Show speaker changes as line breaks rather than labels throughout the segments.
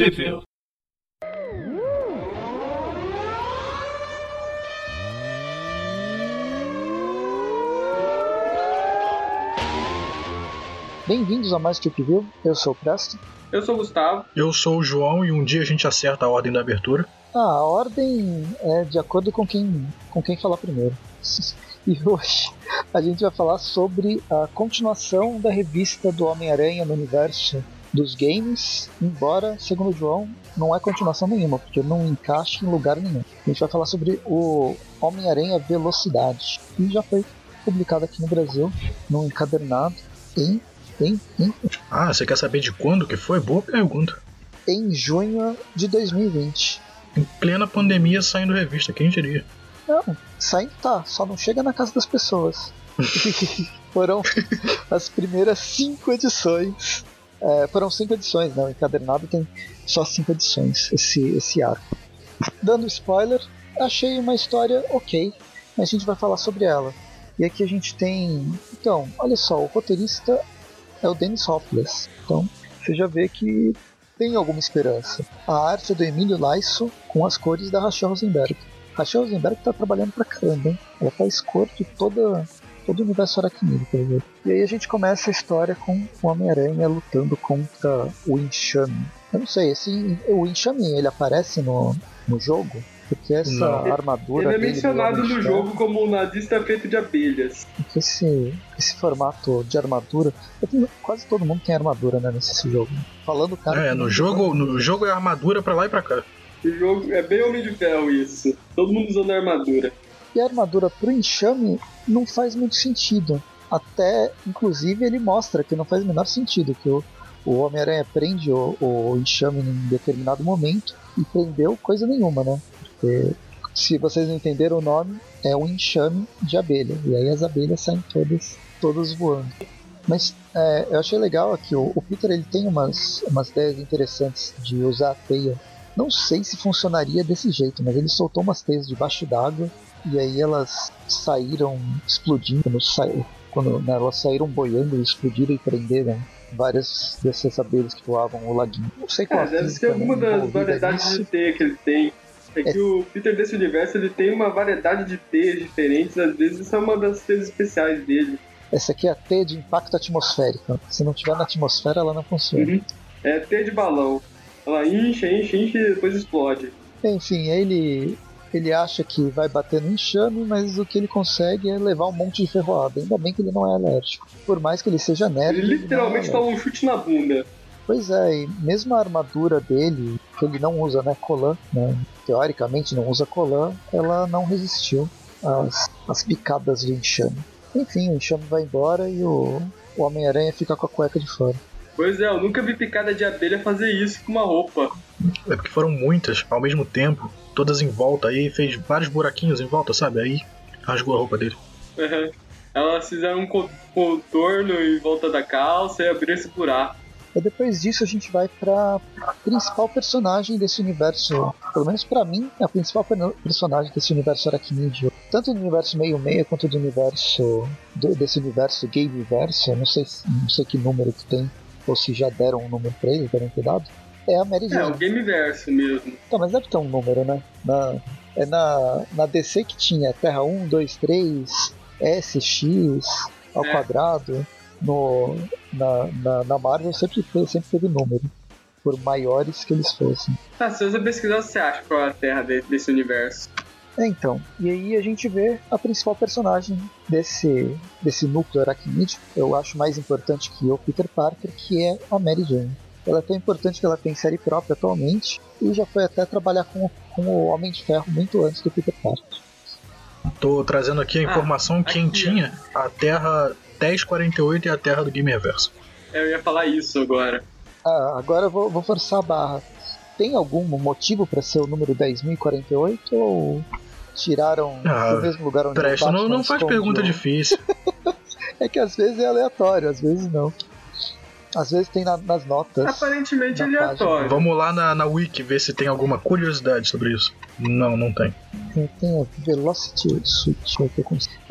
Trivia.
Bem-vindos a mais Trip View, eu sou o Presto.
Eu sou o Gustavo.
Eu sou o João e um dia a gente acerta a ordem da abertura.
Ah, a ordem é de acordo com quem, com quem falar primeiro. E hoje a gente vai falar sobre a continuação da revista do Homem-Aranha no universo dos games, embora, segundo o João, não é continuação nenhuma, porque não encaixa em lugar nenhum. A gente vai falar sobre o Homem-Aranha Velocidade, que já foi publicado aqui no Brasil, num encadernado, em, em, em,
Ah, você quer saber de quando que foi? Boa pergunta.
em junho de 2020.
Em plena pandemia saindo revista, quem diria?
Não, saindo tá, só não chega na casa das pessoas. foram as primeiras cinco edições. É, foram cinco edições, né? O encadernado tem só cinco edições, esse, esse arco. Dando spoiler, achei uma história ok, mas a gente vai falar sobre ela. E aqui a gente tem. Então, olha só, o roteirista é o Dennis Hopeless. Então, você já vê que tem alguma esperança. A arte é do Emílio Laisso com as cores da Rachel Rosenberg. Rachel Rosenberg tá trabalhando pra caramba, hein? Ela faz cor de toda, todo o universo aracnídeo, por exemplo. E aí a gente começa a história com o Homem-Aranha lutando contra o Enxame. Eu não sei, esse, o Enxame ele aparece no, no jogo? Porque essa
Não.
armadura
Ele é mencionado no jogo como um nazista feito de abelhas.
Porque esse, esse formato de armadura. eu tenho- quase todo mundo tem armadura né, nesse jogo. Falando cara.
É, no jogo, no jogo é armadura pra lá e pra cá.
O jogo é bem Homem de Ferro isso. Todo mundo usando armadura.
E a armadura pro enxame não faz muito sentido. Até, inclusive, ele mostra que não faz o menor sentido, que o, o Homem-Aranha prende o, o enxame em determinado momento e prendeu coisa nenhuma, né? Porque, se vocês não entenderam o nome, é um enxame de abelha. E aí as abelhas saem todas, todas voando. Mas é, eu achei legal aqui, o, o Peter ele tem umas, umas ideias interessantes de usar a teia. Não sei se funcionaria desse jeito, mas ele soltou umas teias debaixo d'água e aí elas saíram explodindo quando, sa... quando né, elas saíram boiando e explodiram e prenderam várias dessas abelhas que voavam o laguinho. Não sei qual
É, deve ser alguma
né,
das
envolvida
variedades de teia que ele tem. É que o Peter desse universo ele tem uma variedade de teias diferentes, às vezes isso é uma das teias especiais dele.
Essa aqui é a teia de impacto atmosférico. Se não tiver na atmosfera, ela não funciona.
Uhum. É teia de balão. Ela incha, incha, incha e depois explode.
Enfim, ele ele acha que vai bater no enxame, mas o que ele consegue é levar um monte de ferroada. Ainda bem que ele não é alérgico. Por mais que ele seja nerd.
Ele
ele é
literalmente toma um chute na bunda.
Pois é, e mesmo a armadura dele, que ele não usa, né, colan, né, teoricamente não usa colan, ela não resistiu às, às picadas do enxame. Enfim, o enxame vai embora e o, o Homem-Aranha fica com a cueca de fora.
Pois é, eu nunca vi picada de abelha fazer isso com uma roupa.
É porque foram muitas ao mesmo tempo, todas em volta, aí fez vários buraquinhos em volta, sabe? Aí rasgou a roupa dele.
Uhum. Elas fizeram um co- contorno em volta da calça e abriram esse buraco.
E depois disso a gente vai pra principal personagem desse universo, pelo menos pra mim, é a principal per- personagem desse universo aracnídeo. Tanto do universo meio-meia quanto do universo. do- desse universo gay-universo, eu não sei, se- não sei que número que tem, ou se já deram um número pra ele, devem ter dado. É a Mary
É,
Jane.
o Gameverso mesmo.
Tá, mas deve ter um número, né? Na, é na, na DC que tinha Terra 1, 2, 3, S, X, ao
É.
quadrado. No, na, na, na Marvel sempre, foi- sempre teve número. Por maiores que eles fossem.
Ah, se você pesquisar, você acha qual é a terra de- desse universo.
É, então. E aí a gente vê a principal personagem desse, desse núcleo aracnídeo. Eu acho mais importante que o Peter Parker, que é a Mary Jane. Ela é tão importante que ela tem série própria atualmente e já foi até trabalhar com, com o Homem de Ferro muito antes do Peter Parker.
Tô trazendo aqui a
Ah,
informação
aqui,
quentinha. A Terra 1048 é a Terra do Game Reverso.
Eu ia falar isso agora.
Ah, agora eu vou, vou forçar a barra. Tem algum motivo para ser o número 10.048 ou tiraram
Ah,
do mesmo lugar onde o
Presta, não, não faz pergunta difícil.
É que às vezes é aleatório, às vezes não. Às vezes tem na- nas notas.
Aparentemente
Na
aleatório.
Vamos lá na, na Wiki ver se tem alguma curiosidade sobre isso. Não, não tem.
Tem, tem a Velocity Switch.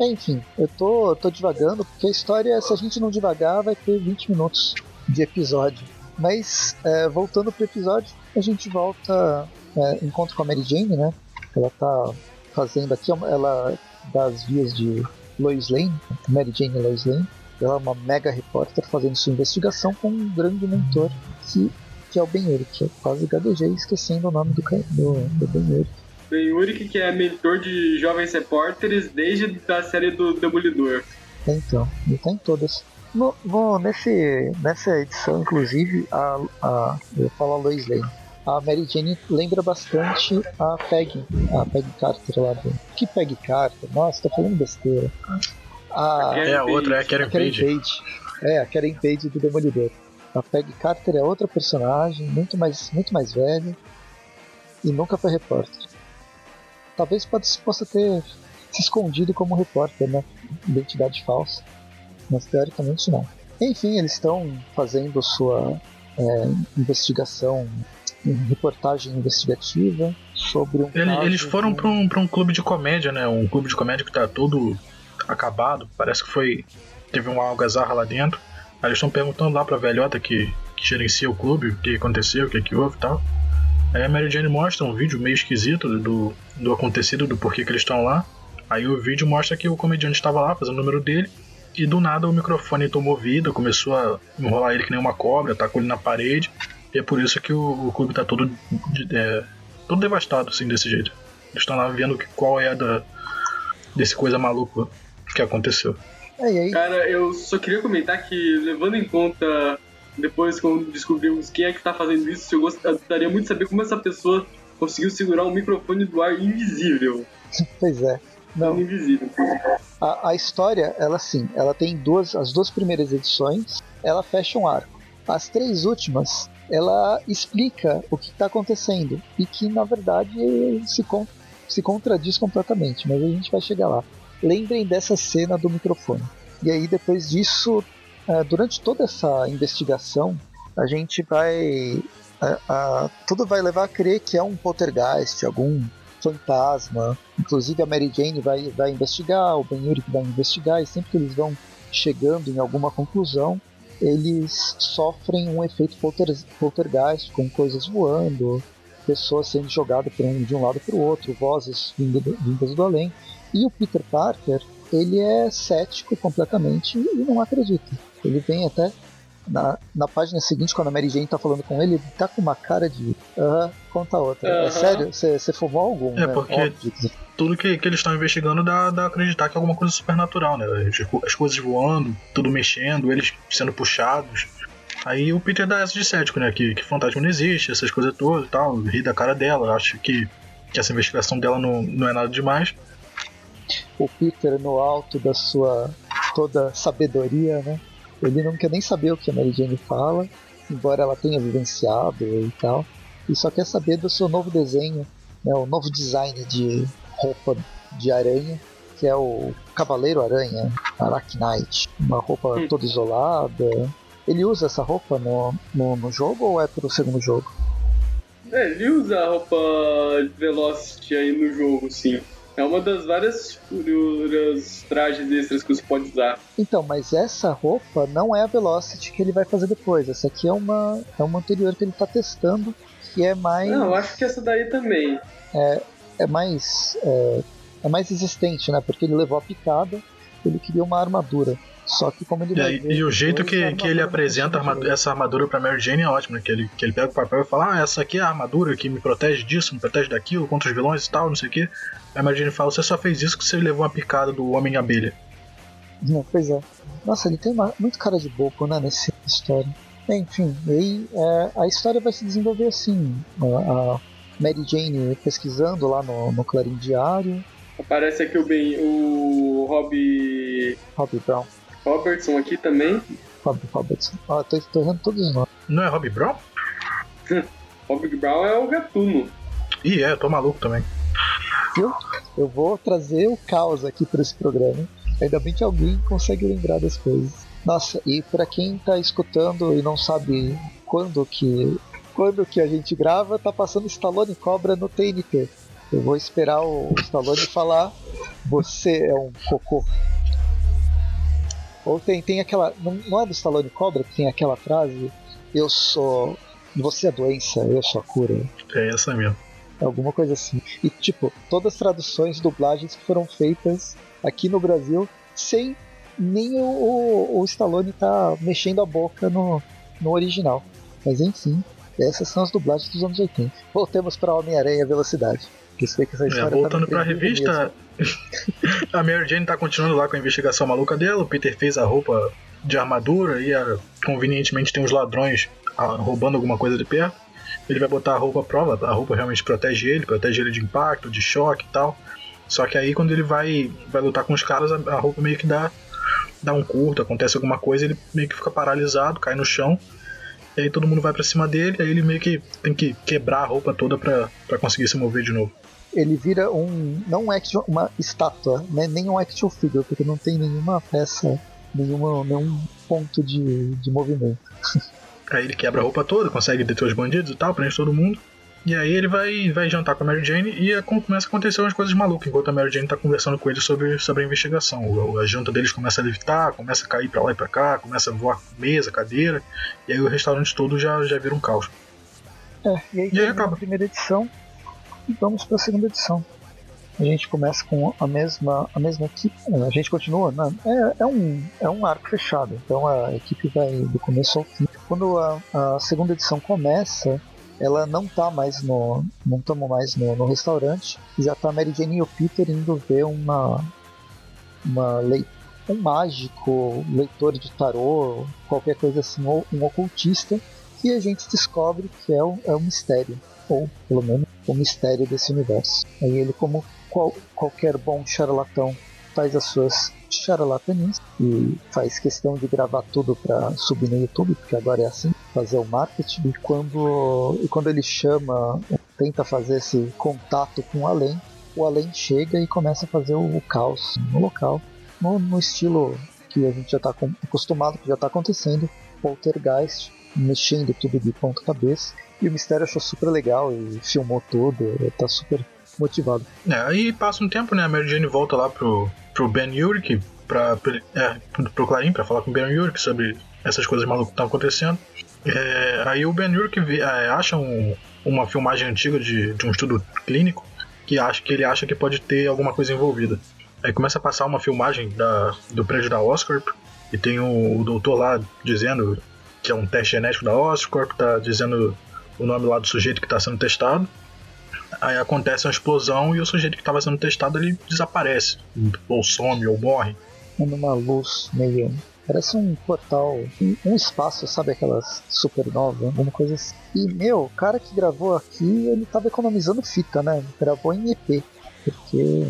É, enfim, eu tô, eu tô divagando, porque a história, se a gente não devagar, vai ter 20 minutos de episódio. Mas, é, voltando pro episódio, a gente volta. É, encontro com a Mary Jane, né? Ela tá fazendo aqui, ela das vias de Lois Lane, Mary Jane Lois Lane. Ela é uma mega repórter fazendo sua investigação com um grande mentor que, que é o Ben Urich. Eu quase gadejei esquecendo o nome do, do, do Ben Urich.
Ben Urich, que é mentor de jovens repórteres desde a série do Demolidor.
Então, ele tá em todas. No, no, nesse, nessa edição, inclusive, a, a, eu falo a Lois Lane. A Mary Jane lembra bastante a Peggy, a Peggy Carter lá do. Que Peggy Carter? Nossa, tô falando besteira.
A, é a outra, é a Karen, a Karen Page. Page.
É, a Karen Page do Demolidor. A Peggy Carter é outra personagem, muito mais, muito mais velha e nunca foi repórter. Talvez possa ter se escondido como repórter, né? Identidade falsa mas teoricamente não. Enfim, eles estão fazendo sua é, investigação, reportagem investigativa sobre um.
Ele, eles foram para um, um clube de comédia, né? Um clube de comédia que tá todo acabado. Parece que foi. Teve uma algazarra lá dentro. Aí eles estão perguntando lá pra velhota que, que gerencia o clube o que aconteceu, o que, que houve e tal. Aí a Mary Jane mostra um vídeo meio esquisito do, do acontecido, do porquê que eles estão lá. Aí o vídeo mostra que o comediante estava lá fazendo o número dele e do nada o microfone tomou vida, começou a enrolar ele que nem uma cobra, tacou ele na parede. E é por isso que o, o clube tá todo, é, todo devastado, assim, desse jeito. Eles estão lá vendo que, qual é a da, desse coisa maluca que aconteceu.
Cara, eu só queria comentar que, levando em conta, depois quando descobrimos quem é que tá fazendo isso, eu gostaria muito de saber como essa pessoa conseguiu segurar um microfone do ar invisível.
Pois é.
Não. Invisível.
A, a história, ela sim, ela tem duas, as duas primeiras edições, ela fecha um arco. As três últimas, ela explica o que está acontecendo e que na verdade se, con se contradiz completamente, mas a gente vai chegar lá. Lembrem dessa cena do microfone. E aí depois disso, uh, durante toda essa investigação, a gente vai uh, uh, tudo vai levar a crer que é um poltergeist, algum fantasma. Inclusive a Mary Jane vai, vai investigar, o Ben Urich vai investigar, e sempre que eles vão chegando em alguma conclusão, eles sofrem um efeito polter, poltergeist, com coisas voando, pessoas sendo jogadas um, de um lado para o outro, vozes vindas do além. E o Peter Parker, ele é cético completamente e não acredita. Ele vem até na, na página seguinte, quando a Mary Jane tá falando com ele, ele tá com uma cara de. Aham, uh, conta outra. Uh -huh. É sério? Você fumou algum?
É, né? porque Óbvio. tudo que, que eles estão investigando dá, dá a acreditar que é alguma coisa supernatural, né? As, as coisas voando, tudo mexendo, eles sendo puxados. Aí o Peter dá essa de cético, né? Que, que fantasma não existe, essas coisas todas e tal. Ri da cara dela, acho que, que essa investigação dela não, não é nada demais.
O Peter, no alto da sua toda sabedoria, né? Ele não quer nem saber o que a Mary Jane fala, embora ela tenha vivenciado e tal. E só quer saber do seu novo desenho, né, o novo design de roupa de aranha, que é o Cavaleiro Aranha, Arachnite. Uma roupa hum. toda isolada. Ele usa essa roupa no, no, no jogo ou é pro segundo jogo?
É, ele usa a roupa Velocity aí no jogo, sim. É uma das várias figuras trajes extras que você pode usar.
Então, mas essa roupa não é a Velocity que ele vai fazer depois. Essa aqui é uma, é uma anterior que ele está testando, que é mais.
Não, eu acho que essa daí também.
É, é mais. É, é mais resistente, né? Porque ele levou a picada, ele queria uma armadura. Só que como ele
vai ver, E o jeito que, que ele apresenta armadura, essa armadura pra Mary Jane é ótimo, né? Que ele, que ele pega o papel e fala, ah, essa aqui é a armadura que me protege disso, me protege daquilo, contra os vilões e tal, não sei o quê. Aí a Mary Jane fala, você só fez isso que você levou uma picada do Homem-Abelha.
Não, pois é. Nossa, ele tem uma, muito cara de bobo, né, nessa história. Enfim, aí é, a história vai se desenvolver assim. A, a Mary Jane pesquisando lá no, no Clarim Diário.
Aparece aqui o, ben, o Rob...
Rob Brown.
Robertson aqui também.
Rob Robertson. Ah, tô, tô errando todos os nomes.
Não é Rob Brown?
Rob Brown é o gatuno.
Ih, é, tô maluco também.
Viu? Eu vou trazer o caos aqui para esse programa. Ainda bem que alguém consegue lembrar das coisas. Nossa, e para quem tá escutando e não sabe quando que quando que a gente grava, tá passando Stallone Cobra no TNT. Eu vou esperar o Stallone falar: Você é um cocô. Ou tem, tem aquela. Não, não é do Stallone Cobra que tem aquela frase? eu sou. Você é a doença, eu sou a cura.
É essa mesmo.
Alguma coisa assim. E, tipo, todas as traduções, dublagens que foram feitas aqui no Brasil sem nem o, o, o Stallone tá mexendo a boca no, no original. Mas enfim, essas são as dublagens dos anos 80. Voltemos para Homem-Aranha Velocidade. Que sei que essa
É,
história tá
voltando
no
pra
preview
revista, a Mary Jane tá continuando lá com a investigação maluca dela. O Peter fez a roupa de armadura e a- convenientemente tem uns ladrões ah, roubando alguma coisa de perto. Ele vai botar a roupa à prova, a roupa realmente protege ele, protege ele de impacto, de choque e tal. Só que aí quando ele vai, vai lutar com os caras, a, a roupa meio que dá, dá um curto, acontece alguma coisa, ele meio que fica paralisado, cai no chão. E aí todo mundo vai pra cima dele, aí ele meio que tem que quebrar a roupa toda pra conseguir se mover de novo.
Ele vira um. não um action, uma estátua, né? nem um action figure, porque não tem nenhuma peça, nenhuma, nenhum ponto de, de movimento.
Aí ele quebra a roupa toda, consegue deter os bandidos e tal, prende todo mundo. E aí ele vai, vai jantar com a Mary Jane e é começa a acontecer umas coisas malucas, enquanto a Mary Jane tá conversando com ele sobre, sobre a investigação. O- A janta deles começa a levitar, começa a cair pra lá e pra cá, começa a voar mesa, cadeira, e aí o restaurante todo já, já vira um caos.
É, e aí,
aí
termina
acaba.
primeira edição e vamos para a segunda edição. A gente começa com a mesma, a mesma equipe. A gente continua, né? É, é, um, é um arco fechado, então a equipe vai do começo ao fim. Quando a, a segunda edição começa, ela não tá mais no. não estamos mais no, no restaurante. Já tá Mary Jane e o Peter indo ver uma. uma lei, um mágico, leitor de tarô, qualquer coisa assim, ou um ocultista que a gente descobre que é o, é o mistério, ou pelo menos o mistério desse universo. Aí ele, como qual- qualquer bom charlatão, faz as suas charlatanices e faz questão de gravar tudo para subir no YouTube, porque agora é assim, fazer o marketing. E quando, e quando ele chama, tenta fazer esse contato com o além, o além chega e começa a fazer o, o caos no local, no, no estilo que a gente já está acostumado, que já está acontecendo, poltergeist, mexendo tudo de ponta cabeça. E o Mistério achou super legal e filmou tudo, ele tá super motivado.
É, aí passa um tempo, né? A Mary Jane volta lá pro, pro Ben Urich, pra, é, pro Clarim, pra falar com o Ben Urich sobre essas coisas malucas que estão acontecendo. É, aí o Ben vê- é, acha um- uma filmagem antiga de, de um estudo clínico que, acha, que ele acha que pode ter alguma coisa envolvida. Aí começa a passar uma filmagem da, do prédio da Oscorp e tem o, o doutor lá dizendo que é um teste genético da Oscorp, tá dizendo o nome lá do sujeito que está sendo testado. Aí acontece uma explosão e o sujeito que estava sendo testado ele desaparece, ou some, ou morre.
Numa luz meio. Parece um portal, um, espaço, sabe aquelas supernovas, alguma coisa assim. E, meu, o cara que gravou aqui, ele tava economizando fita, né? Gravou em EP, porque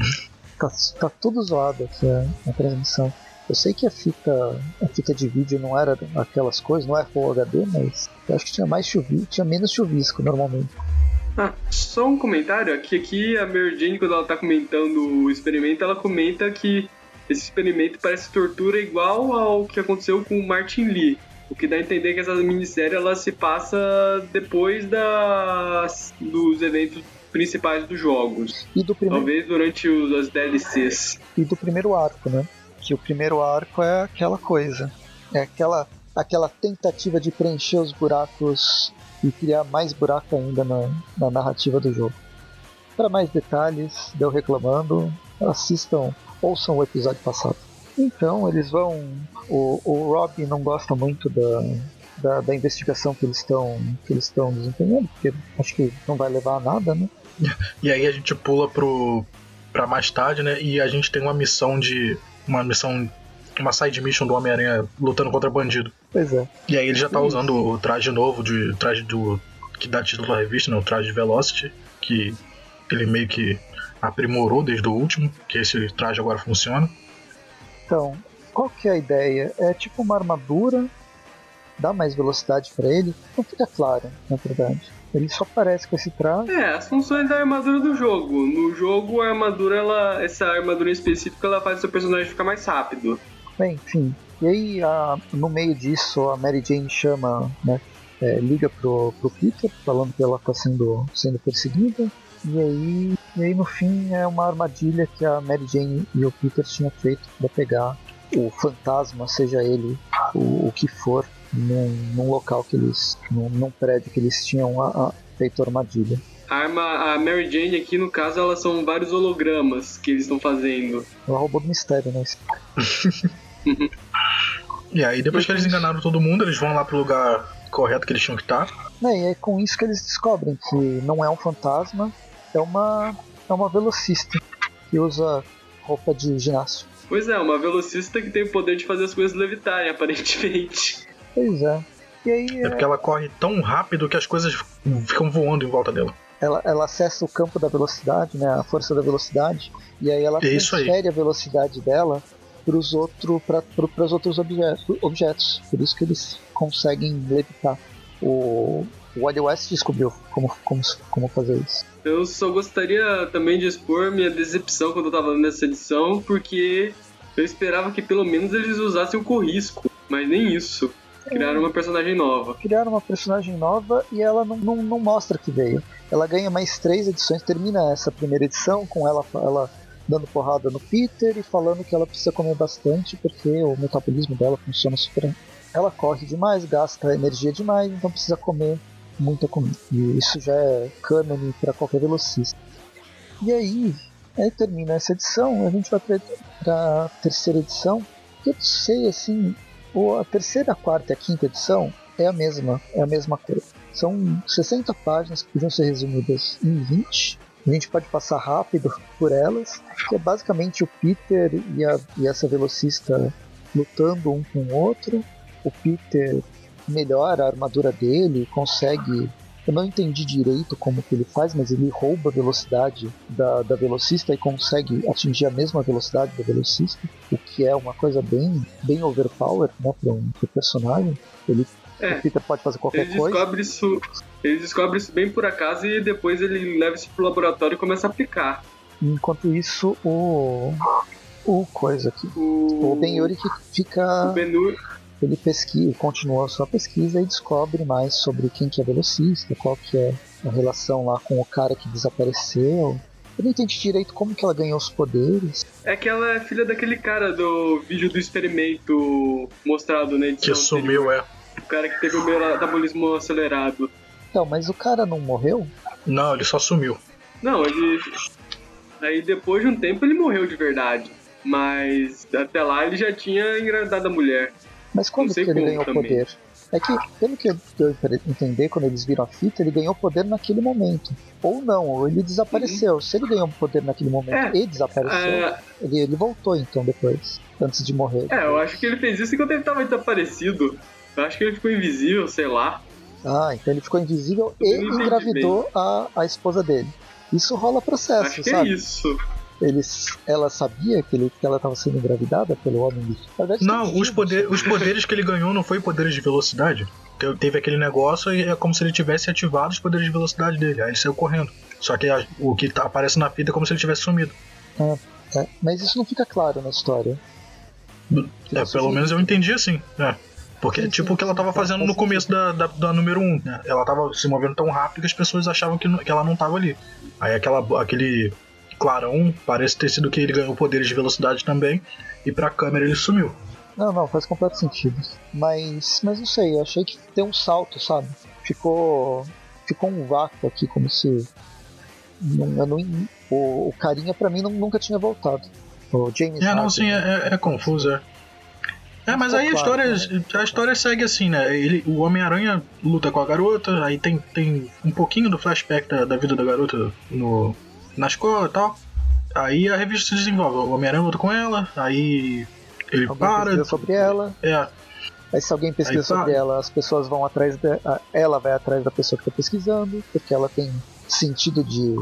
tá, tá tudo zoado aqui a transmissão. Eu sei que a fita, a fita de vídeo não era aquelas coisas, não é Full HD, mas eu acho que tinha mais chuvisco, tinha menos chuvisco normalmente.
Ah, só um comentário, aqui, aqui a Mary Jane, quando ela tá comentando o experimento, ela comenta que esse experimento parece tortura igual ao que aconteceu com o Martin Lee. O que dá a entender que essa minissérie ela se passa depois das, dos eventos principais dos jogos.
E do primeiro,
Talvez durante os, as DLCs.
e do primeiro arco, né? Que o primeiro arco é aquela coisa. É aquela, aquela tentativa de preencher os buracos e criar mais buraco ainda na, na narrativa do jogo. Para mais detalhes, deu reclamando, assistam, ouçam o episódio passado. Então, eles vão. O, o Rob não gosta muito da, da, da investigação que eles estão que eles estão desempenhando, porque acho que não vai levar a nada, né?
E aí a gente pula para mais tarde, né? E a gente tem uma missão de uma missão uma side mission do Homem-Aranha lutando contra bandido.
Pois é.
E aí ele já tá usando o traje novo de o traje do que dá título à revista, né? O traje de Velocity, que ele meio que aprimorou desde o último, que esse traje agora funciona.
Então, qual que é a ideia? É tipo uma armadura, dá mais velocidade pra ele? Não fica claro, na verdade. Ele só aparece com esse traje.
É, as funções da armadura do jogo. No jogo, a armadura, ela, essa armadura em específico, ela faz o seu personagem ficar mais rápido.
Bem, enfim. E aí, a- no meio disso, a Mary Jane chama, né, é, liga pro, pro Peter, falando que ela tá sendo, sendo perseguida. E aí, e aí, no fim, é uma armadilha que a Mary Jane e o Peter tinham feito para pegar o fantasma, seja ele o, o que for, num, num local que eles. Num, num, prédio que eles tinham a, a feito armadilha.
A arma, a Mary Jane aqui, no caso, elas são vários hologramas que eles estão fazendo.
Ela roubou do mistério, né?
e aí, depois que eles enganaram todo mundo, eles vão lá pro lugar correto que eles tinham que estar.
É, e é com isso que eles descobrem que não é um fantasma, é uma, é uma velocista que usa roupa de ginásio.
Pois é, uma velocista que tem o poder de fazer as coisas levitarem, aparentemente.
Pois é. E aí,
é porque ela corre tão rápido que as coisas ficam voando em volta dela.
Ela, ela acessa o campo da velocidade, né, a força da velocidade, e aí ela é transfere a velocidade dela para os outro, outros objetos, objetos. Por isso que eles conseguem levitar. O, o Wally West descobriu como, como, como fazer isso.
Eu só gostaria também de expor minha decepção quando eu estava nessa edição, porque eu esperava que pelo menos eles usassem o Corrisco, mas nem isso. Criaram uma personagem nova.
Criaram uma personagem nova e ela não, não, não mostra que veio. Ela ganha mais três edições, termina essa primeira edição com ela, ela dando porrada no Peter e falando que ela precisa comer bastante porque o metabolismo dela funciona super. Ela corre demais, gasta energia demais, então precisa comer muita comida. E isso já é cânone para qualquer velocista. E aí, aí termina essa edição, a gente vai para a terceira edição. Eu sei assim, a terceira, a quarta e a quinta edição é a mesma, é a mesma coisa. São 60 páginas que podiam ser resumidas em 20. A gente pode passar rápido por elas, que é basicamente o Peter e, a, e essa velocista lutando um com o outro. O Peter melhora a armadura dele, consegue. Eu não entendi direito como que ele faz, mas ele rouba a velocidade da, da velocista e consegue atingir a mesma velocidade da velocista, o que é uma coisa bem, bem overpower né, para um personagem. Ele é, o Peter pode fazer qualquer
ele
coisa.
Descobre isso, ele descobre isso bem por acaso e depois ele leva isso pro laboratório e começa a aplicar.
Enquanto isso, o. O coisa aqui. O, o Ben Yuri que fica.
O ben Yuri...
Ele pesquisa, continua a sua pesquisa e descobre mais sobre quem que é velocista, qual que é a relação lá com o cara que desapareceu. Eu não entendi direito como que ela ganhou os poderes.
É que ela é filha daquele cara do vídeo do experimento mostrado na edição.
Que sumiu, é.
O cara que teve o metabolismo acelerado.
Então, mas o cara não morreu?
Não, ele só sumiu.
Não, ele. Aí depois de um tempo ele morreu de verdade. Mas até lá ele já tinha engravidado a mulher.
Mas quando que ele ganhou também. poder? É que, pelo que eu entender, quando eles viram a fita, ele ganhou poder naquele momento. Ou não, ou ele desapareceu. Uhum. Se ele ganhou poder naquele momento é, e desapareceu, é... ele, ele voltou então depois, antes de morrer.
É, eu acho que ele fez isso enquanto ele estava desaparecido. Eu acho que ele ficou invisível, sei lá.
Ah, então ele ficou invisível e engravidou a, a esposa dele. Isso rola processo,
acho que
é sabe?
É isso.
Eles, ela sabia que, ele, que ela estava sendo engravidada pelo homem?
Verdade, não, os, poder, os poderes que ele ganhou não foi poderes de velocidade. Teve aquele negócio e é como se ele tivesse ativado os poderes de velocidade dele. Aí ele saiu correndo. Só que a, o que tá, aparece na fita é como se ele tivesse sumido.
É, é, mas isso não fica claro na história.
É, pelo menos eu entendi assim. É. Porque, sim, tipo, o que ela tava fazendo no começo da, da, da número 1, um, né? Ela tava se movendo tão rápido que as pessoas achavam que, que ela não tava ali. Aí aquela, aquele clarão parece ter sido que ele ganhou poderes de velocidade também, e pra câmera ele sumiu.
Não, não, faz completo sentido. Mas, mas não sei, eu achei que tem um salto, sabe? Ficou, ficou um vácuo aqui, como se não, não, o, o carinha para mim não, nunca tinha voltado. O James.
É, não, sim, é, é, é confuso, é. É, mas aí a história, né? a história segue assim, né? Ele, o Homem-Aranha luta com a garota, aí tem, tem um pouquinho do flashback da, da vida da garota no, na escola e tal. Aí a revista se desenvolve, o Homem-Aranha luta com ela, aí ele
alguém
para.
pesquisa sobre ela.
É.
Aí se alguém pesquisa sobre ela, as pessoas vão atrás dela. Ela vai atrás da pessoa que está pesquisando, porque ela tem sentido de.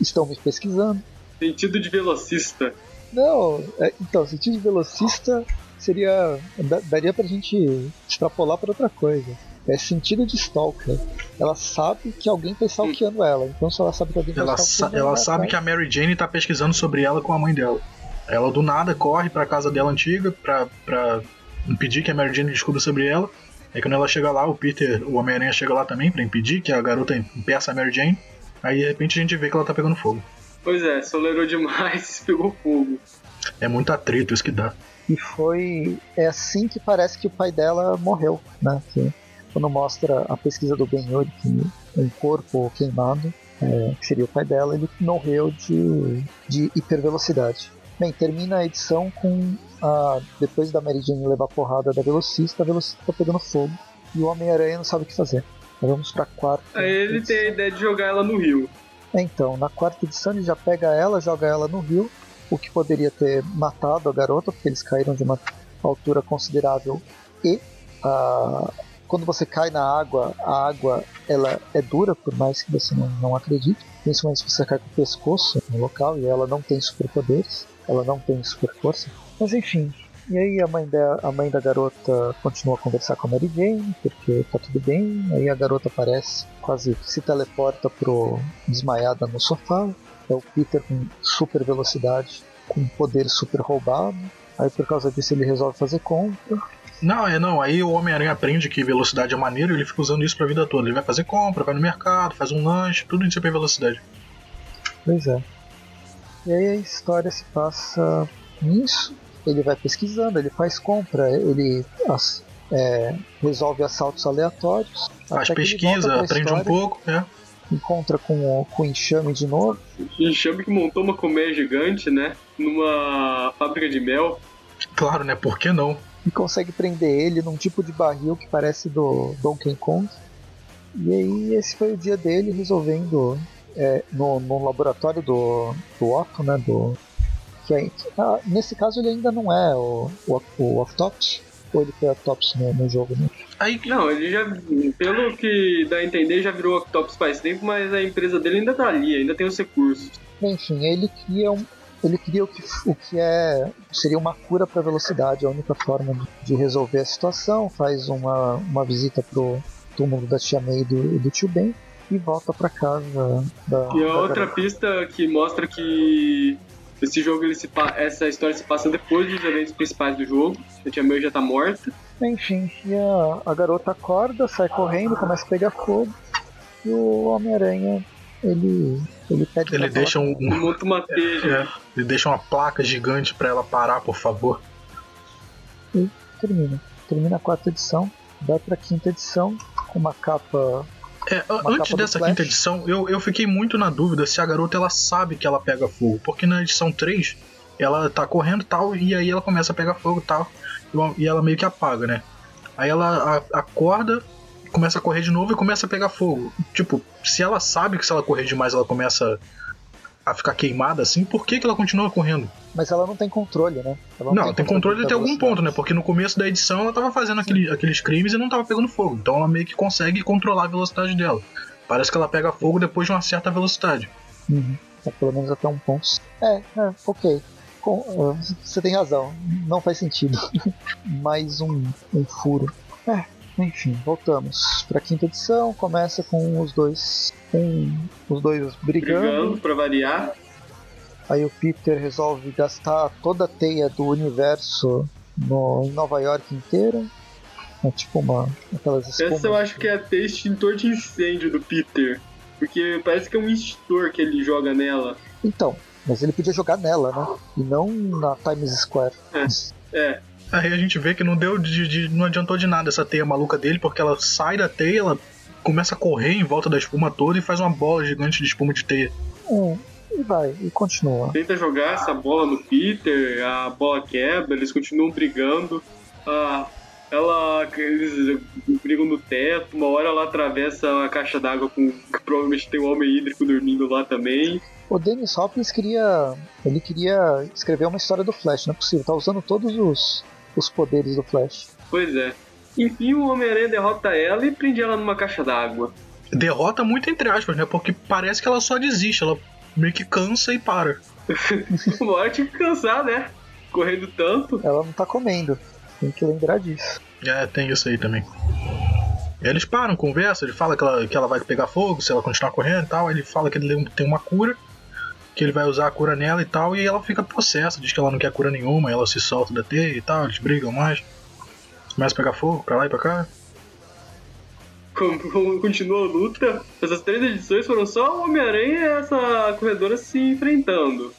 estão me pesquisando.
Sentido de velocista.
Não, é, então, sentido de velocista seria. daria pra gente extrapolar para outra coisa. É sentido de stalker. Ela sabe que alguém tá stalkeando ela. Então se ela sabe que alguém tá
ela
stalkeando
ela, ela sabe que a Mary Jane tá pesquisando sobre ela com a mãe dela. Ela do nada corre pra casa dela antiga pra, pra impedir que a Mary Jane descubra sobre ela. Aí quando ela chega lá, o Peter, o Homem-Aranha chega lá também pra impedir que a garota impeça a Mary Jane. Aí de repente a gente vê que ela tá pegando fogo.
Pois é, solerou demais, pegou fogo.
É muito atrito isso que dá.
E foi. É assim que parece que o pai dela morreu, né? Que quando mostra a pesquisa do Ben Yuri, que um corpo queimado, é, que seria o pai dela, ele morreu de, de hipervelocidade. Bem, termina a edição com a, depois da Mary Jane levar a porrada da velocista, a velocista tá pegando fogo e o Homem-Aranha não sabe o que fazer. vamos pra quarta.
Aí ele edição. tem a ideia de jogar ela no rio.
É, então, na quarta edição ele já pega ela, joga ela no rio, o que poderia ter matado a garota, porque eles caíram de uma altura considerável e a, quando você cai na água, a água ela é dura, por mais que você não, não acredite. Principalmente se você cai com o pescoço no local e ela não tem superpoderes, ela não tem super força. Mas enfim, e aí a mãe, da, a mãe da garota continua a conversar com a Mary Jane, porque tá tudo bem. Aí a garota aparece, quase se teleporta pro desmaiada no sofá. É o Peter com super velocidade, com poder super roubado. Aí por causa disso ele resolve fazer compra.
Não, é não. Aí o Homem-Aranha aprende que velocidade é maneiro e ele fica usando isso pra vida toda. Ele vai fazer compra, vai no mercado, faz um lanche, tudo em super velocidade.
Pois é. E aí a história se passa nisso ele vai pesquisando, ele faz compra, ele as, é, resolve assaltos aleatórios.
Faz pesquisa, aprende história, um pouco, né?
Encontra com o, com o enxame de novo.
Enxame que montou uma colmeia gigante, né? Numa fábrica de mel.
Claro, né? Por que não?
E consegue prender ele num tipo de barril que parece do Donkey Kong. E aí esse foi o dia dele resolvendo é, no, no laboratório do, do Otto, né? Do, que é, ah, nesse caso ele ainda não é o, o, o Octopus, ou ele foi Octopus no, no jogo, né?
Aí, não, ele já, pelo que dá a entender, já virou Octopus faz tempo, mas a empresa dele ainda tá ali, ainda tem os recursos.
Enfim, ele cria um, ele cria o que, o que é seria uma cura para velocidade, a única forma de resolver a situação. Faz uma, uma visita pro túmulo da tia May e do, do tio Ben e volta para casa. Da,
e
a
da outra garota. pista que mostra que esse jogo, ele se, essa história se passa depois dos eventos principais do jogo. A tia May já tá morta.
Enfim, e a, a garota acorda, sai correndo, começa a pegar fogo. E o Homem-Aranha, ele, ele pede
Ele deixa um, um,
uma.
É, ele deixa uma placa gigante para ela parar, por favor.
E termina. Termina a quarta edição, vai pra quinta edição, com uma capa
é, antes dessa quinta edição, eu, eu fiquei muito na dúvida se a garota ela sabe que ela pega fogo. Porque na edição 3, ela tá correndo e tal, e aí ela começa a pegar fogo e tal, e ela meio que apaga, né? Aí ela a, acorda, começa a correr de novo e começa a pegar fogo. Tipo, se ela sabe que se ela correr demais ela começa a ficar queimada assim, por que, que ela continua correndo?
Mas ela não tem controle, né?
Ela não, não, tem, controle, controle até algum ponto, né? Porque no começo da edição ela tava fazendo aquele, aqueles crimes e não tava pegando fogo. Então ela meio que consegue controlar a velocidade dela. Parece que ela pega fogo depois de uma certa velocidade.
Uhum. É, pelo menos até um ponto. É, é ok. Com, uh, você tem razão. Não faz sentido. Mais um, um furo. É, enfim, voltamos para a quinta edição. Começa com os dois, com os dois brigando. Brigando
para variar.
Aí o Peter resolve gastar toda a teia do universo no, em Nova York inteira. É tipo uma. Aquelas
espumas. Essa eu acho que é a teia extintor de incêndio do Peter. Porque parece que é um extintor que ele joga nela.
Então, mas ele podia jogar nela, né? E não na Times Square.
É. é.
Aí a gente vê que não deu de, de, não adiantou de nada essa teia maluca dele, porque ela sai da teia, ela começa a correr em volta da espuma toda e faz uma bola gigante de espuma de teia.
É, e vai, e continua.
Tenta jogar essa bola no Peter, a bola quebra, eles continuam brigando. Ah, ela. Eles brigam no teto, uma hora ela atravessa a caixa d'água com. Provavelmente tem um homem hídrico dormindo lá também.
O Dennis Hopkins queria. Ele queria escrever uma história do Flash, não é possível, tá usando todos os, os poderes do Flash.
Pois é. Enfim, o Homem-Aranha derrota ela e prende ela numa caixa d'água.
Derrota muito entre aspas, né? Porque parece que ela só desiste, ela meio que cansa e para.
Uma hora tinha que cansar, né? Correndo tanto.
Ela não tá comendo. Tem que lembrar disso.
É, tem isso aí também. Eles param, conversam, ele fala que ela, que ela vai pegar fogo se ela continuar correndo e tal. Ele fala que ele tem uma cura, que ele vai usar a cura nela e tal, e ela fica possessa, diz que ela não quer cura nenhuma, ela se solta da teia e tal, eles brigam mais. Começa a pegar fogo pra lá e pra cá.
Continua a luta. Essas três edições foram só o Homem-Aranha e essa corredora se enfrentando.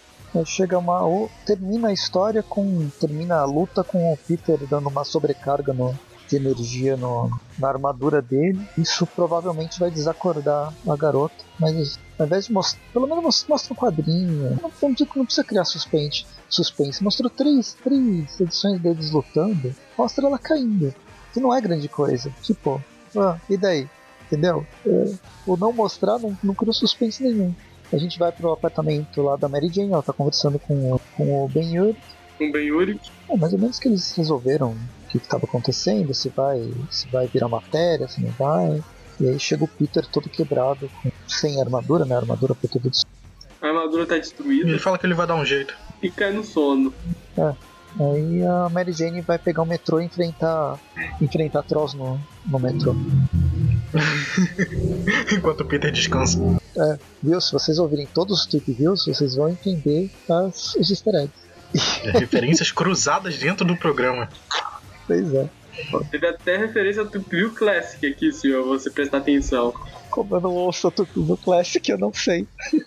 Chega uma. ou termina a história com. termina a luta com o Peter dando uma sobrecarga no, de energia no, na armadura dele. Isso provavelmente vai desacordar a garota. Mas ao invés de mostrar. Pelo menos mostra um quadrinho. Não, não, não precisa criar suspense. suspense. Mostrou três, três edições deles lutando. Mostra ela caindo. Que não é grande coisa. Tipo, ah, e daí? Entendeu? É, o não mostrar não, não criou suspense nenhum. A gente vai pro apartamento lá da Mary Jane, ela tá conversando com, com o Ben Yuri.
Com o Ben Yuri?
É, mais ou menos que eles resolveram que estava acontecendo, se vai, se vai virar matéria, se não vai. E aí chega o Peter todo quebrado, com, sem armadura, né? A armadura foi tudo
A armadura tá destruída.
Ele fala que ele vai dar um jeito.
E cai no sono.
É. Aí a Mary Jane vai pegar o metrô e enfrentar, enfrentar Trolls no, no metrô.
Enquanto o Peter descansa.
É, viu? Se vocês ouvirem todos os Tweep Views, vocês vão entender as, os easter eggs.
É, referências cruzadas dentro do programa.
Pois é.
Teve até referência ao View Classic aqui, se você prestar atenção.
Como eu não ouço o View Classic, eu não sei.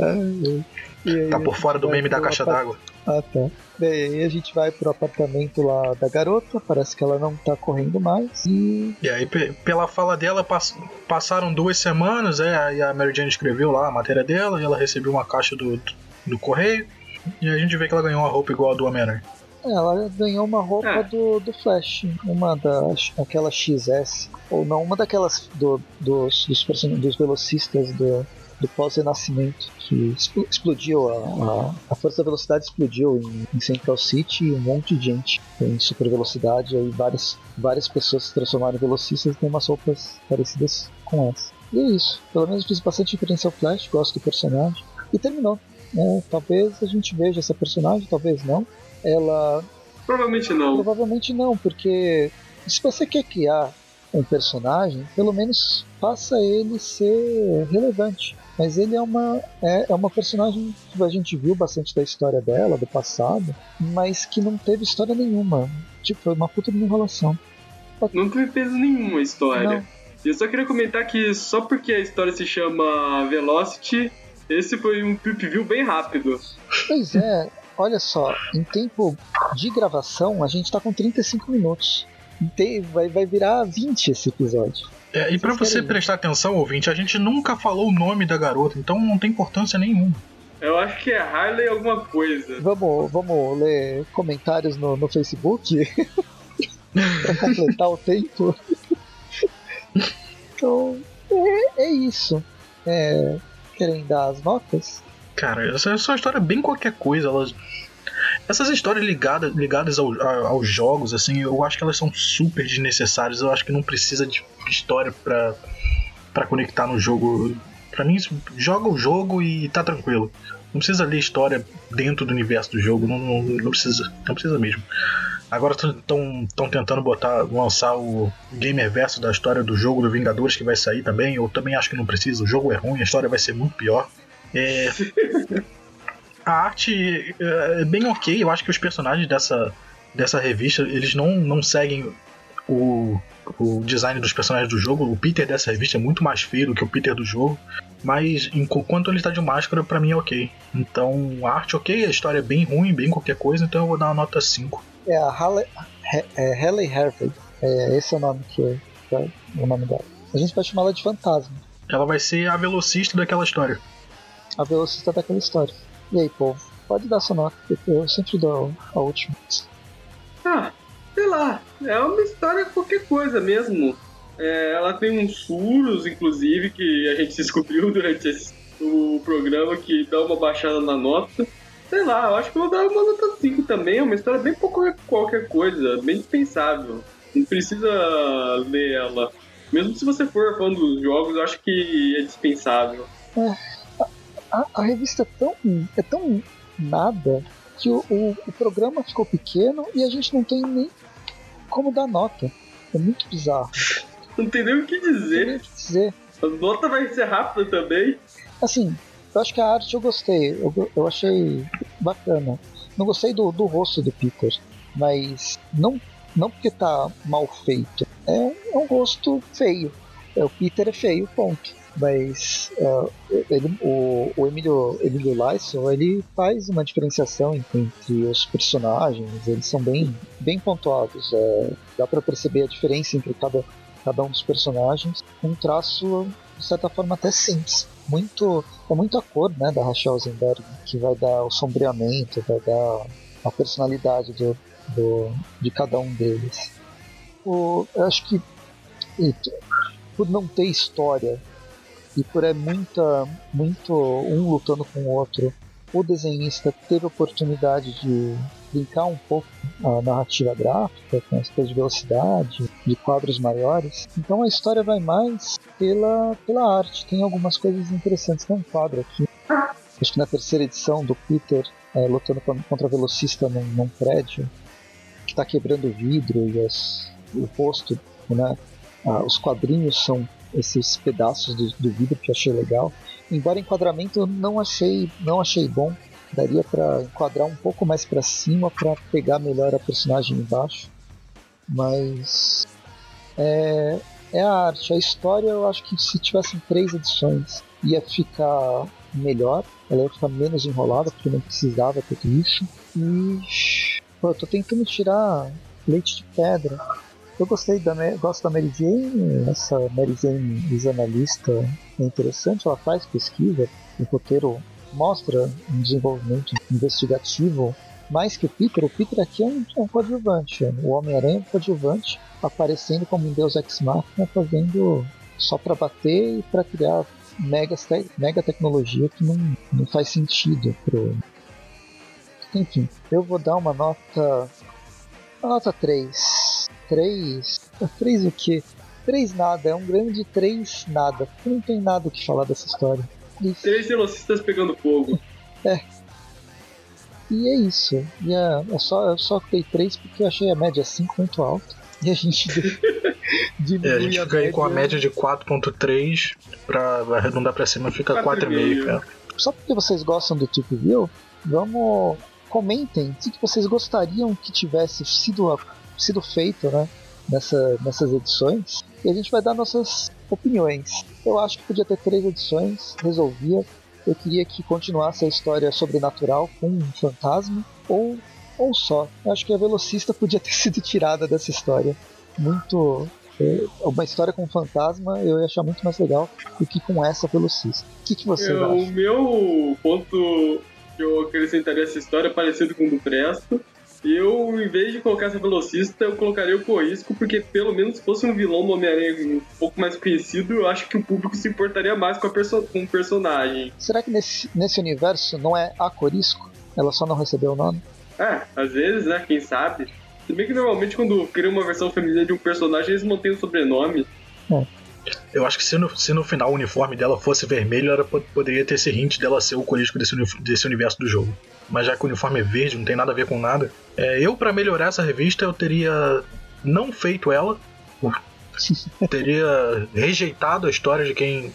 Ai, aí, tá por fora do meme da caixa d'água.
Ah, tá. Bem, aí a gente vai pro apartamento lá da garota, parece que ela não tá correndo mais. E,
e aí, pela fala dela, pass passaram duas semanas, é, aí a Mary Jane escreveu lá a matéria dela, e ela recebeu uma caixa do, do correio, e a gente vê que ela ganhou uma roupa igual a do Homem-Aranha.
É, ela ganhou uma roupa é. do, do Flash, uma das aquela XS, ou não, uma daquelas do, dos, dos, dos velocistas do, do pós-renascimento, que explodiu, a, a, a, força da velocidade explodiu em, em, Central City e um monte de gente em super velocidade, aí várias, várias pessoas se transformaram em velocistas e tem umas roupas parecidas com essa. E é isso, pelo menos fiz bastante referência ao Flash, gosto do personagem, e terminou. É, talvez a gente veja essa personagem, talvez não. Ela.
Provavelmente não.
Provavelmente não, porque se você quer criar um personagem, pelo menos faça ele ser relevante. Mas ele é uma, é, é uma personagem que a gente viu bastante da história dela, do passado, mas que não teve história nenhuma. Tipo, foi uma puta de enrolação.
Não teve peso nenhum a história. Não. Eu só queria comentar que só porque a história se chama Velocity, esse foi um trip view bem rápido.
Pois é, olha só, em tempo de gravação a gente tá com 35 minutos. Vai, vai virar 20 esse episódio.
É, e para você prestar atenção, ouvinte, a gente nunca falou o nome da garota, então não tem importância nenhuma.
Eu acho que é Harley alguma coisa.
Vamos, vamos ler comentários no, no Facebook pra completar o tempo. então, é, é isso. É, querem dar as notas?
Cara, essa é uma história bem qualquer coisa. Elas, essas histórias ligadas, ligadas ao, a, aos jogos, assim, eu acho que elas são super desnecessárias. Eu acho que não precisa de história pra, pra conectar no jogo. Pra mim, joga o jogo e tá tranquilo. Não precisa ler história dentro do universo do jogo, não, não, não precisa, não precisa mesmo. Agora estão tentando botar, lançar o gamer verso da história do jogo do Vingadores que vai sair também. Eu também acho que não precisa, o jogo é ruim, a história vai ser muito pior. É, a arte é, é bem ok. Eu acho que os personagens dessa, dessa revista eles não, não seguem o, o design dos personagens do jogo. O Peter dessa revista é muito mais feio do que o Peter do jogo. Mas enquanto ele está de máscara, para mim é ok. Então, a arte ok, a história é bem ruim, bem qualquer coisa, então eu vou dar uma nota 5.
É a Halle, é, Halle Harvey. É, esse é o nome que é, é o nome dela. A gente pode chamar ela de fantasma.
Ela vai ser a velocista daquela história.
A velocista daquela história. E aí, povo? Pode dar sua nota, porque eu sempre dou a última.
Ah, sei lá. É uma história qualquer coisa mesmo. É, ela tem uns furos, inclusive, que a gente descobriu durante esse, o programa que dá uma baixada na nota. Sei lá, eu acho que eu vou dar uma nota 5 também. É uma história bem pouco qualquer coisa, bem dispensável. Não precisa ler ela. Mesmo se você for fã dos jogos, eu acho que é dispensável.
É a, a revista é tão, é tão nada que o, o, o, programa ficou pequeno e a gente não tem nem como dar nota. É muito bizarro.
Não tem nem o que dizer. Nem o que dizer. A nota vai ser rápida também.
Assim, eu acho que a arte eu gostei. Eu, eu achei bacana. Não gostei do, do rosto do Peter, mas não, não porque tá mal feito. É um, é um rosto feio. É, o Peter é feio, ponto. Mas uh, ele, o, o Emílio, Emílio Lyson, ele faz uma diferenciação entre os personagens, eles são bem, bem pontuados. É, dá para perceber a diferença entre cada, cada um dos personagens, um traço, de certa forma, até simples. Muito, é muito a cor né, da Rachel Rosenberg que vai dar o sombreamento, vai dar a personalidade do, do, de cada um deles. O, eu acho que por não ter história e por é muita, muito um lutando com o outro, o desenhista teve a oportunidade de brincar um pouco a narrativa gráfica, com as coisas de velocidade, de quadros maiores. Então a história vai mais pela, pela arte. Tem algumas coisas interessantes. Tem um quadro aqui, acho que na terceira edição, do Peter é, lutando contra velocista num, num prédio, que está quebrando o vidro e as, o rosto, né? Ah, os quadrinhos são esses pedaços do, do vidro que eu achei legal. Embora enquadramento eu não achei, não achei bom, daria para enquadrar um pouco mais para cima para pegar melhor a personagem embaixo. Mas é, é a arte, a história eu acho que se tivessem três edições ia ficar melhor, ela ia ficar menos enrolada porque não precisava tudo isso. E pô, eu tô tentando tirar leite de pedra eu gostei da gosto da Mary Jane, essa Mary Jane exanalista é interessante, ela faz pesquisa, o roteiro mostra um desenvolvimento investigativo mais que o Peter. O Peter aqui é um, é um coadjuvante, o Homem-Aranha é um coadjuvante, aparecendo como um deus ex-máquina, fazendo só para bater e para criar mega, mega tecnologia que não, não faz sentido pro. Enfim, eu vou dar uma nota. Uma nota 3 três. Três o quê? Três nada, é um grande três nada. Não tem nada o que falar dessa história.
Isso. Três velocistas pegando fogo.
É. E é isso. E é, é só, eu só dei três porque eu achei a média 5 muito alta. E a gente
diminui é, a gente fica aí com a média de 4.3 pra arredondar pra cima fica 4,5.
Só porque vocês gostam do Tip View, vamos comentem o que vocês gostariam que tivesse sido sido feito né, nessa, nessas edições e a gente vai dar nossas opiniões. Eu acho que podia ter três edições, resolvia. Eu queria que continuasse a história sobrenatural com um fantasma ou, ou só. Eu acho que a Velocista podia ter sido tirada dessa história. Muito. É, uma história com um fantasma eu ia achar muito mais legal do que com essa Velocista. O que, que você acha?
O meu ponto que eu acrescentaria essa história é parecido com o do Presto eu, em vez de colocar essa velocista, eu colocaria o Corrisco, porque pelo menos se fosse um vilão do Homem-Aranha um pouco mais conhecido, eu acho que o público se importaria mais com, perso com o personagem.
Será que nesse, nesse universo não é a Corisco? Ela só não recebeu o nome?
É, às vezes, né? Quem sabe? Se bem que normalmente quando cria uma versão feminina de um personagem, eles mantêm o sobrenome. É.
Eu acho que se no, se no final o uniforme dela fosse vermelho, ela poderia ter esse hint dela ser o corisco desse, desse universo do jogo. Mas já que o uniforme é verde, não tem nada a ver com nada. É, eu, para melhorar essa revista, eu teria não feito ela. teria rejeitado a história de quem,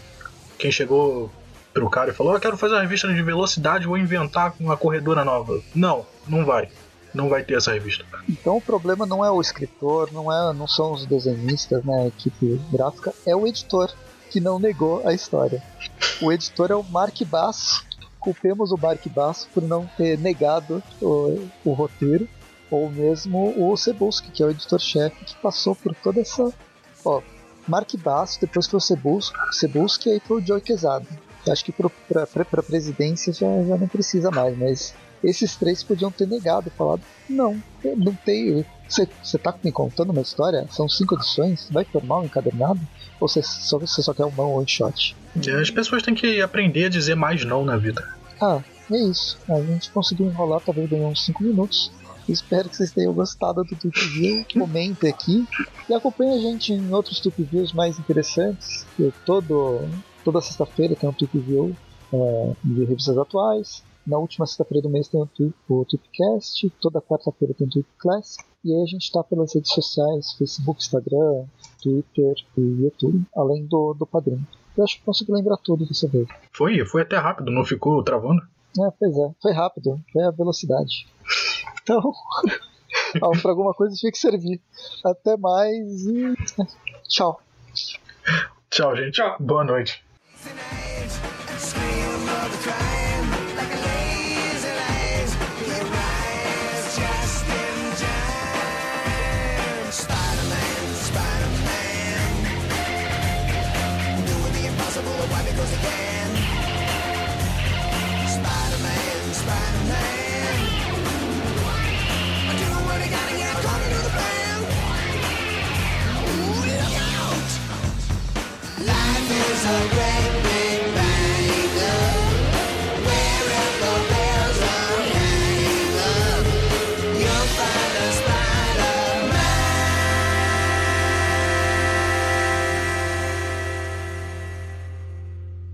quem chegou pro cara e falou: Eu quero fazer uma revista de velocidade, vou inventar uma corredora nova. Não, não vai não vai ter essa revista.
Então o problema não é o escritor, não é, não são os desenhistas, né, a equipe gráfica, é o editor que não negou a história. O editor é o Mark Basso. Culpemos o Basso por não ter negado o, o roteiro, ou mesmo o Cebulski, que é o editor-chefe, que passou por toda essa. Ó, Mark Basso, depois foi o Cebulski, e aí foi o Joe Quesada. Acho que para presidência já, já não precisa mais, mas esses três podiam ter negado, falado: não, não tem. Você tá me contando uma história? São cinco edições? Vai formar um encadernado? Ou você só, você só quer um one shot?
As pessoas têm que aprender a dizer mais não na vida.
Ah, é isso. A gente conseguiu enrolar, talvez ganhar uns 5 minutos. Espero que vocês tenham gostado do Tup View. Comente aqui e acompanhe a gente em outros Tup Views mais interessantes. Eu todo, toda sexta-feira tem um Tup View é, de revistas atuais. Na última sexta-feira do mês tem o, o Tweepcast, toda quarta-feira tem o Tweep Class. E aí a gente está pelas redes sociais, Facebook, Instagram, Twitter e YouTube, além do, do padrinho. Eu acho que consegui lembrar tudo dessa vez.
Foi, foi até rápido, não ficou travando?
É, pois é, foi rápido, foi a velocidade. Então, para alguma coisa tinha que servir. Até mais e tchau.
Tchau, gente. Tchau. Boa noite.
surrender.